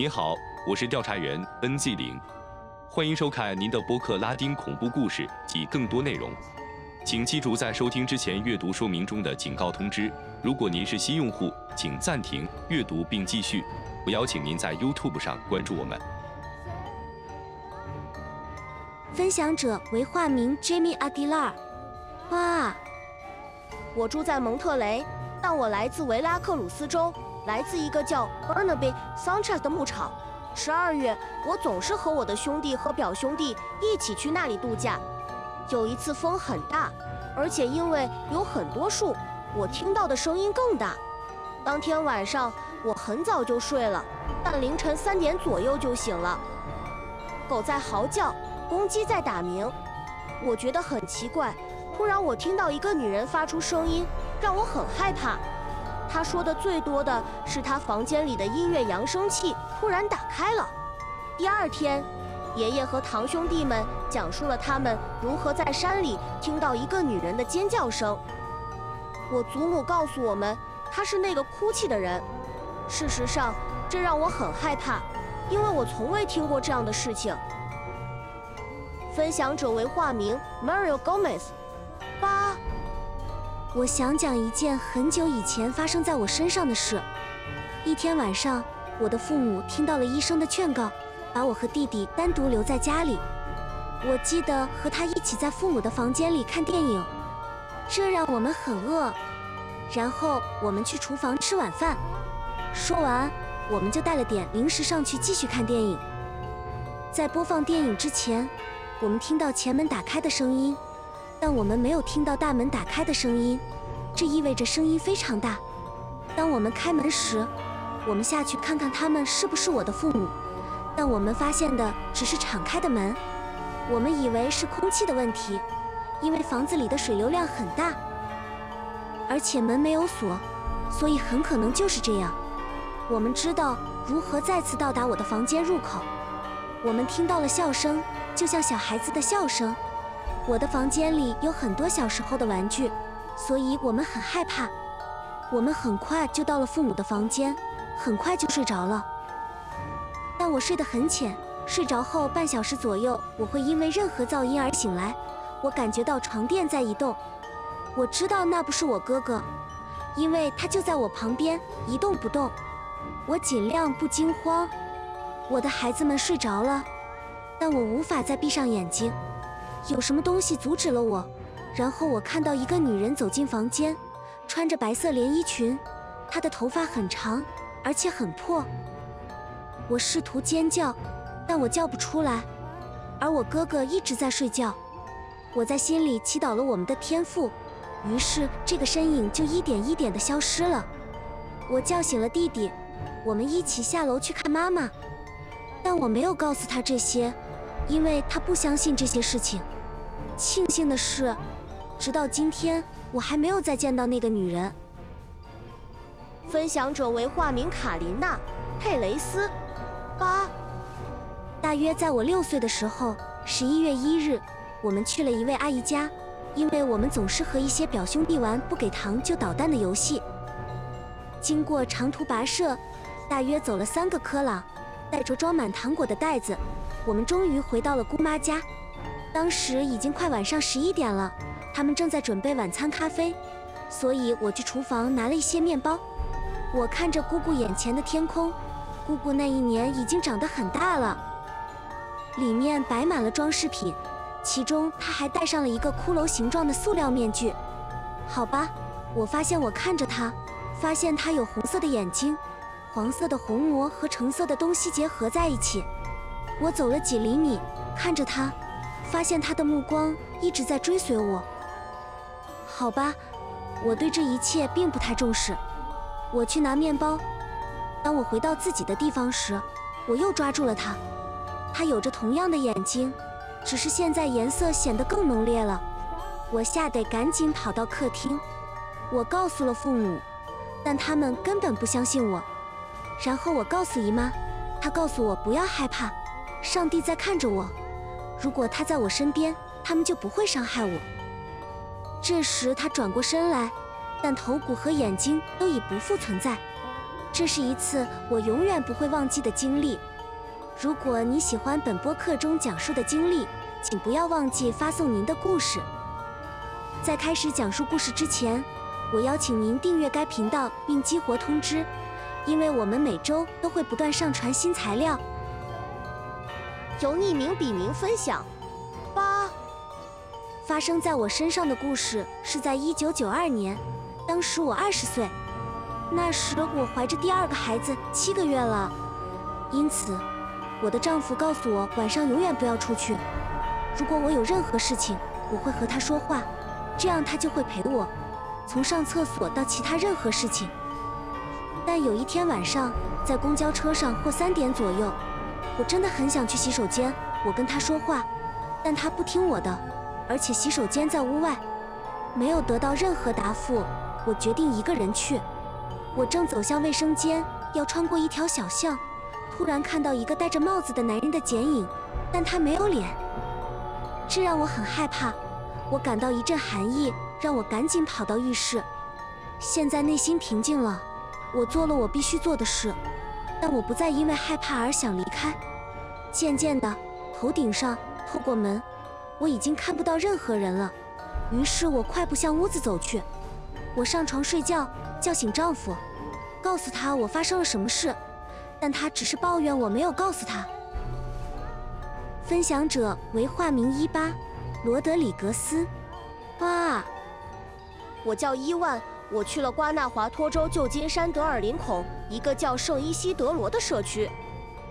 您好，我是调查员 NZ 零，欢迎收看您的播客拉丁恐怖故事及更多内容。请记住在收听之前阅读说明中的警告通知。如果您是新用户，请暂停阅读并继续。我邀请您在 YouTube 上关注我们。分享者为化名 Jamie Aguilar。哇，我住在蒙特雷，但我来自维拉克鲁斯州，来自一个叫 Burnaby Sanchez 的牧场。十二月，我总是和我的兄弟和表兄弟一起去那里度假。有一次风很大，而且因为有很多树，我听到的声音更大。当天晚上我很早就睡了，但凌晨三点左右就醒了。狗在嚎叫，公鸡在打鸣。我觉得很奇怪。突然，我听到一个女人发出声音，让我很害怕。他说的最多的是他房间里的音乐扬声器突然打开了。第二天，爷爷和堂兄弟们讲述了他们如何在山里听到一个女人的尖叫声。我祖母告诉我们，她是那个哭泣的人。事实上，这让我很害怕，因为我从未听过这样的事情。分享者为化名 Mario Gomez。八，我想讲一件很久以前发生在我身上的事。一天晚上，我的父母听到了医生的劝告，把我和弟弟单独留在家里。我记得和他一起在父母的房间里看电影，这让我们很饿。然后我们去厨房吃晚饭。说完，我们就带了点零食上去继续看电影。在播放电影之前，我们听到前门打开的声音。但我们没有听到大门打开的声音，这意味着声音非常大。当我们开门时，我们下去看看他们是不是我的父母，但我们发现的只是敞开的门。我们以为是空气的问题，因为房子里的水流量很大，而且门没有锁，所以很可能就是这样。我们知道如何再次到达我的房间入口。我们听到了笑声，就像小孩子的笑声。我的房间里有很多小时候的玩具，所以我们很害怕。我们很快就到了父母的房间，很快就睡着了。但我睡得很浅，睡着后半小时左右，我会因为任何噪音而醒来。我感觉到床垫在移动，我知道那不是我哥哥，因为他就在我旁边一动不动。我尽量不惊慌。我的孩子们睡着了，但我无法再闭上眼睛。有什么东西阻止了我？然后我看到一个女人走进房间，穿着白色连衣裙，她的头发很长，而且很破。我试图尖叫，但我叫不出来。而我哥哥一直在睡觉。我在心里祈祷了我们的天赋，于是这个身影就一点一点地消失了。我叫醒了弟弟，我们一起下楼去看妈妈，但我没有告诉他这些。因为他不相信这些事情。庆幸的是，直到今天，我还没有再见到那个女人。分享者为化名卡琳娜·佩雷斯。八，大约在我六岁的时候，十一月一日，我们去了一位阿姨家，因为我们总是和一些表兄弟玩不给糖就捣蛋的游戏。经过长途跋涉，大约走了三个科朗，带着装满糖果的袋子。我们终于回到了姑妈家，当时已经快晚上十一点了，他们正在准备晚餐咖啡，所以我去厨房拿了一些面包。我看着姑姑眼前的天空，姑姑那一年已经长得很大了，里面摆满了装饰品，其中她还戴上了一个骷髅形状的塑料面具。好吧，我发现我看着她，发现她有红色的眼睛，黄色的虹膜和橙色的东西结合在一起。我走了几厘米，看着他，发现他的目光一直在追随我。好吧，我对这一切并不太重视。我去拿面包。当我回到自己的地方时，我又抓住了他。他有着同样的眼睛，只是现在颜色显得更浓烈了。我吓得赶紧跑到客厅。我告诉了父母，但他们根本不相信我。然后我告诉姨妈，她告诉我不要害怕。上帝在看着我，如果他在我身边，他们就不会伤害我。这时他转过身来，但头骨和眼睛都已不复存在。这是一次我永远不会忘记的经历。如果你喜欢本播客中讲述的经历，请不要忘记发送您的故事。在开始讲述故事之前，我邀请您订阅该频道并激活通知，因为我们每周都会不断上传新材料。由匿名笔名分享。八，发生在我身上的故事是在一九九二年，当时我二十岁，那时我怀着第二个孩子七个月了，因此。我的丈夫告诉我，晚上永远不要出去。如果我有任何事情，我会和他说话，这样他就会陪我，从上厕所到其他任何事情。但有一天晚上，在公交车上或三点左右，我真的很想去洗手间。我跟他说话，但他不听我的，而且洗手间在屋外。没有得到任何答复，我决定一个人去。我正走向卫生间，要穿过一条小巷。突然看到一个戴着帽子的男人的剪影，但他没有脸，这让我很害怕。我感到一阵寒意，让我赶紧跑到浴室。现在内心平静了，我做了我必须做的事，但我不再因为害怕而想离开。渐渐的，头顶上透过门，我已经看不到任何人了。于是我快步向屋子走去。我上床睡觉，叫醒丈夫，告诉他我发生了什么事。但他只是抱怨我没有告诉他。分享者为化名一八，罗德里格斯。哇，我叫伊万，我去了瓜纳华托州旧金山德尔林孔一个叫圣伊西德罗的社区。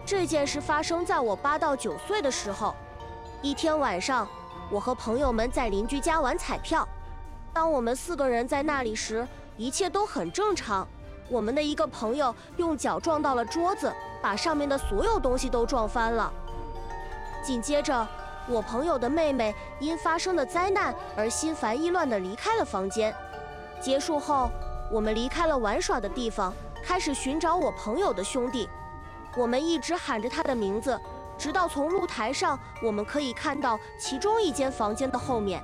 这件事发生在我八到九岁的时候。一天晚上，我和朋友们在邻居家玩彩票。当我们四个人在那里时，一切都很正常。我们的一个朋友用脚撞到了桌子，把上面的所有东西都撞翻了。紧接着，我朋友的妹妹因发生的灾难而心烦意乱地离开了房间。结束后，我们离开了玩耍的地方，开始寻找我朋友的兄弟。我们一直喊着他的名字，直到从露台上我们可以看到其中一间房间的后面，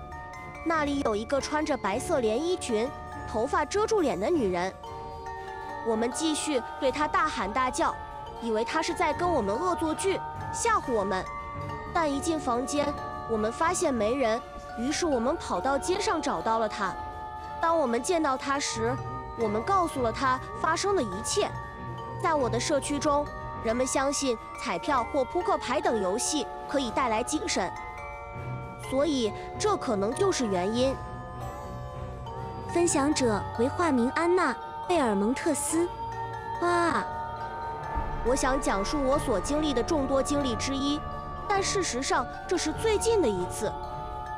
那里有一个穿着白色连衣裙、头发遮住脸的女人。我们继续对他大喊大叫，以为他是在跟我们恶作剧，吓唬我们。但一进房间，我们发现没人，于是我们跑到街上找到了他。当我们见到他时，我们告诉了他发生的一切。在我的社区中，人们相信彩票或扑克牌等游戏可以带来精神，所以这可能就是原因。分享者为化名安娜。贝尔蒙特斯，哇！我想讲述我所经历的众多经历之一，但事实上这是最近的一次。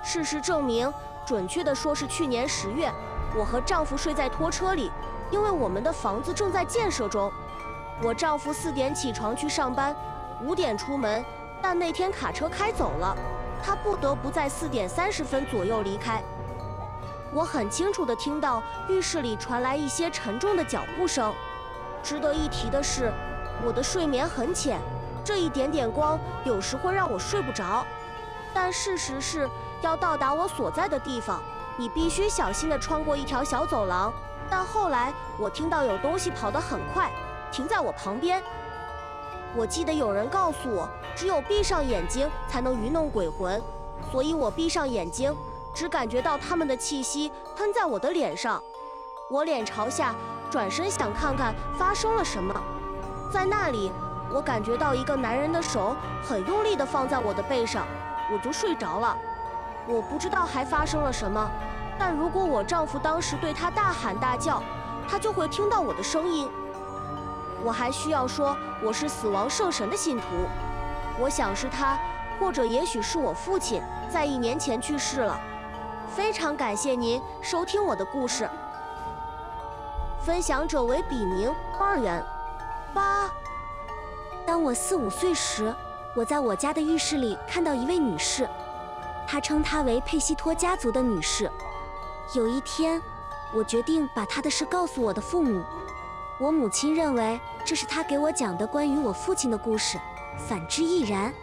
事实证明，准确的说是去年十月，我和丈夫睡在拖车里，因为我们的房子正在建设中。我丈夫四点起床去上班，五点出门，但那天卡车开走了，他不得不在四点三十分左右离开。我很清楚地听到浴室里传来一些沉重的脚步声。值得一提的是，我的睡眠很浅，这一点点光有时会让我睡不着。但事实是，要到达我所在的地方，你必须小心地穿过一条小走廊。但后来我听到有东西跑得很快，停在我旁边。我记得有人告诉我，只有闭上眼睛才能愚弄鬼魂，所以我闭上眼睛。只感觉到他们的气息喷在我的脸上，我脸朝下，转身想看看发生了什么。在那里，我感觉到一个男人的手很用力地放在我的背上，我就睡着了。我不知道还发生了什么，但如果我丈夫当时对他大喊大叫，他就会听到我的声音。我还需要说我是死亡圣神的信徒，我想是他，或者也许是我父亲，在一年前去世了。非常感谢您收听我的故事。分享者为笔名二元八。当我四五岁时，我在我家的浴室里看到一位女士，她称她为佩西托家族的女士。有一天，我决定把他的事告诉我的父母。我母亲认为这是他给我讲的关于我父亲的故事，反之亦然。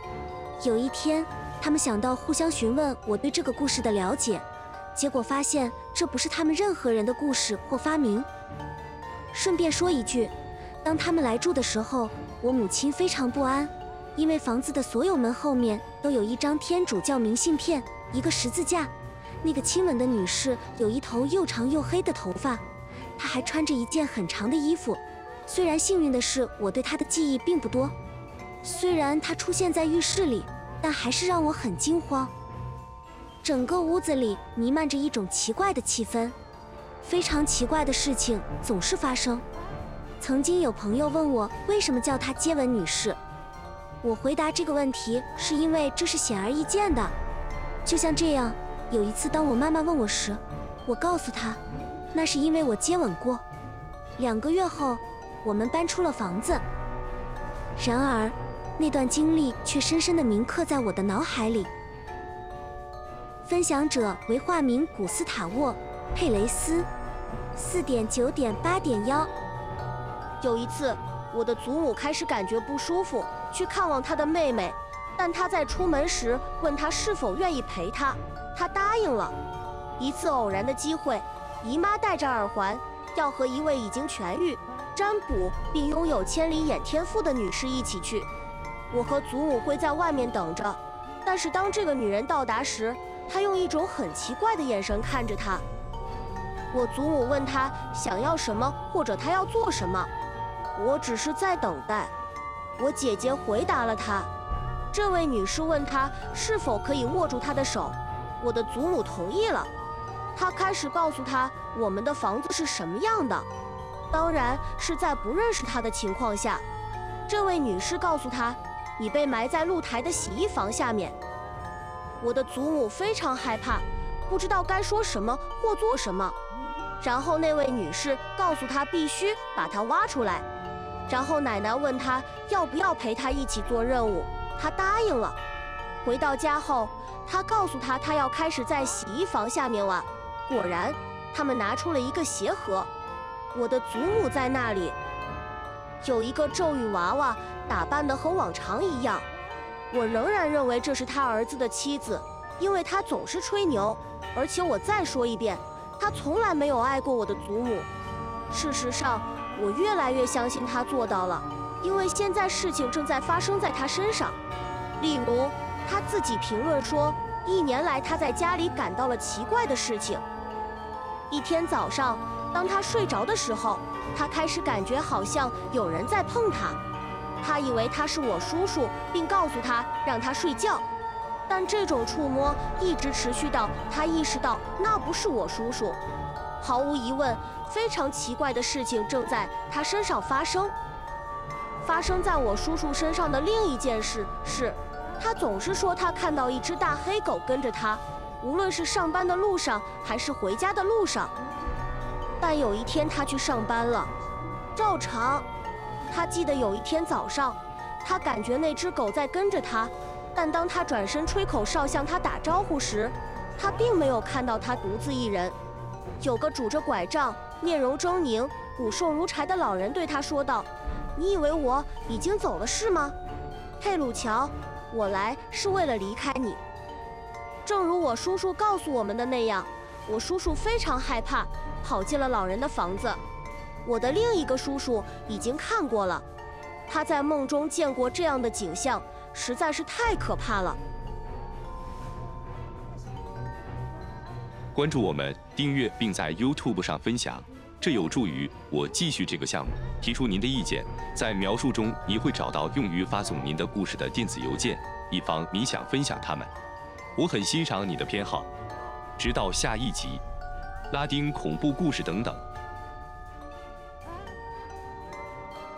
有一天，他们想到互相询问我对这个故事的了解。结果发现这不是他们任何人的故事或发明。顺便说一句，当他们来住的时候，我母亲非常不安，因为房子的所有门后面都有一张天主教明信片，一个十字架。那个亲吻的女士有一头又长又黑的头发，她还穿着一件很长的衣服。虽然幸运的是，我对她的记忆并不多。虽然她出现在浴室里，但还是让我很惊慌。整个屋子里弥漫着一种奇怪的气氛，非常奇怪的事情总是发生。曾经有朋友问我为什么叫她接吻女士，我回答这个问题是因为这是显而易见的。就像这样。有一次，当我妈妈问我时，我告诉她，那是因为我接吻过。两个月后，我们搬出了房子。然而，那段经历却深深地铭刻在我的脑海里。分享者为化名古斯塔沃·佩雷斯，四点九点八点幺。有一次，我的祖母开始感觉不舒服，去看望她的妹妹，但她在出门时问她是否愿意陪她。他答应了。一次偶然的机会，姨妈带着耳环，要和一位已经痊愈、占卜并拥有千里眼天赋的女士一起去。我和祖母会在外面等着，但是当这个女人到达时，她用一种很奇怪的眼神看着她。我祖母问她想要什么或者她要做什么，我只是在等待。我姐姐回答了她。这位女士问她是否可以握住她的手。我的祖母同意了，她开始告诉他我们的房子是什么样的，当然是在不认识他的情况下。这位女士告诉他：“你被埋在露台的洗衣房下面。”我的祖母非常害怕，不知道该说什么或做什么。然后那位女士告诉他必须把它挖出来。然后奶奶问他要不要陪她一起做任务，他答应了。回到家后。他告诉他，他要开始在洗衣房下面挖。果然，他们拿出了一个鞋盒。我的祖母在那里，有一个咒语娃娃，打扮得和往常一样。我仍然认为这是他儿子的妻子，因为他总是吹牛。而且我再说一遍，他从来没有爱过我的祖母。事实上，我越来越相信他做到了，因为现在事情正在发生在他身上，例如。他自己评论说，一年来他在家里感到了奇怪的事情。一天早上，当他睡着的时候，他开始感觉好像有人在碰他。他以为他是我叔叔，并告诉他让他睡觉。但这种触摸一直持续到他意识到那不是我叔叔。毫无疑问，非常奇怪的事情正在他身上发生。发生在我叔叔身上的另一件事是。他总是说他看到一只大黑狗跟着他，无论是上班的路上还是回家的路上。但有一天他去上班了，照常。他记得有一天早上，他感觉那只狗在跟着他，但当他转身吹口哨向他打招呼时，他并没有看到他独自一人。有个拄着拐杖、面容狰狞、骨瘦如柴的老人对他说道：“你以为我已经走了是吗，佩鲁乔？”我来是为了离开你，正如我叔叔告诉我们的那样，我叔叔非常害怕，跑进了老人的房子。我的另一个叔叔已经看过了，他在梦中见过这样的景象，实在是太可怕了。关注我们，订阅并在 YouTube 上分享。这有助于我继续这个项目。提出您的意见，在描述中你会找到用于发送您的故事的电子邮件，以防你想分享它们。我很欣赏你的偏好。直到下一集，拉丁恐怖故事等等。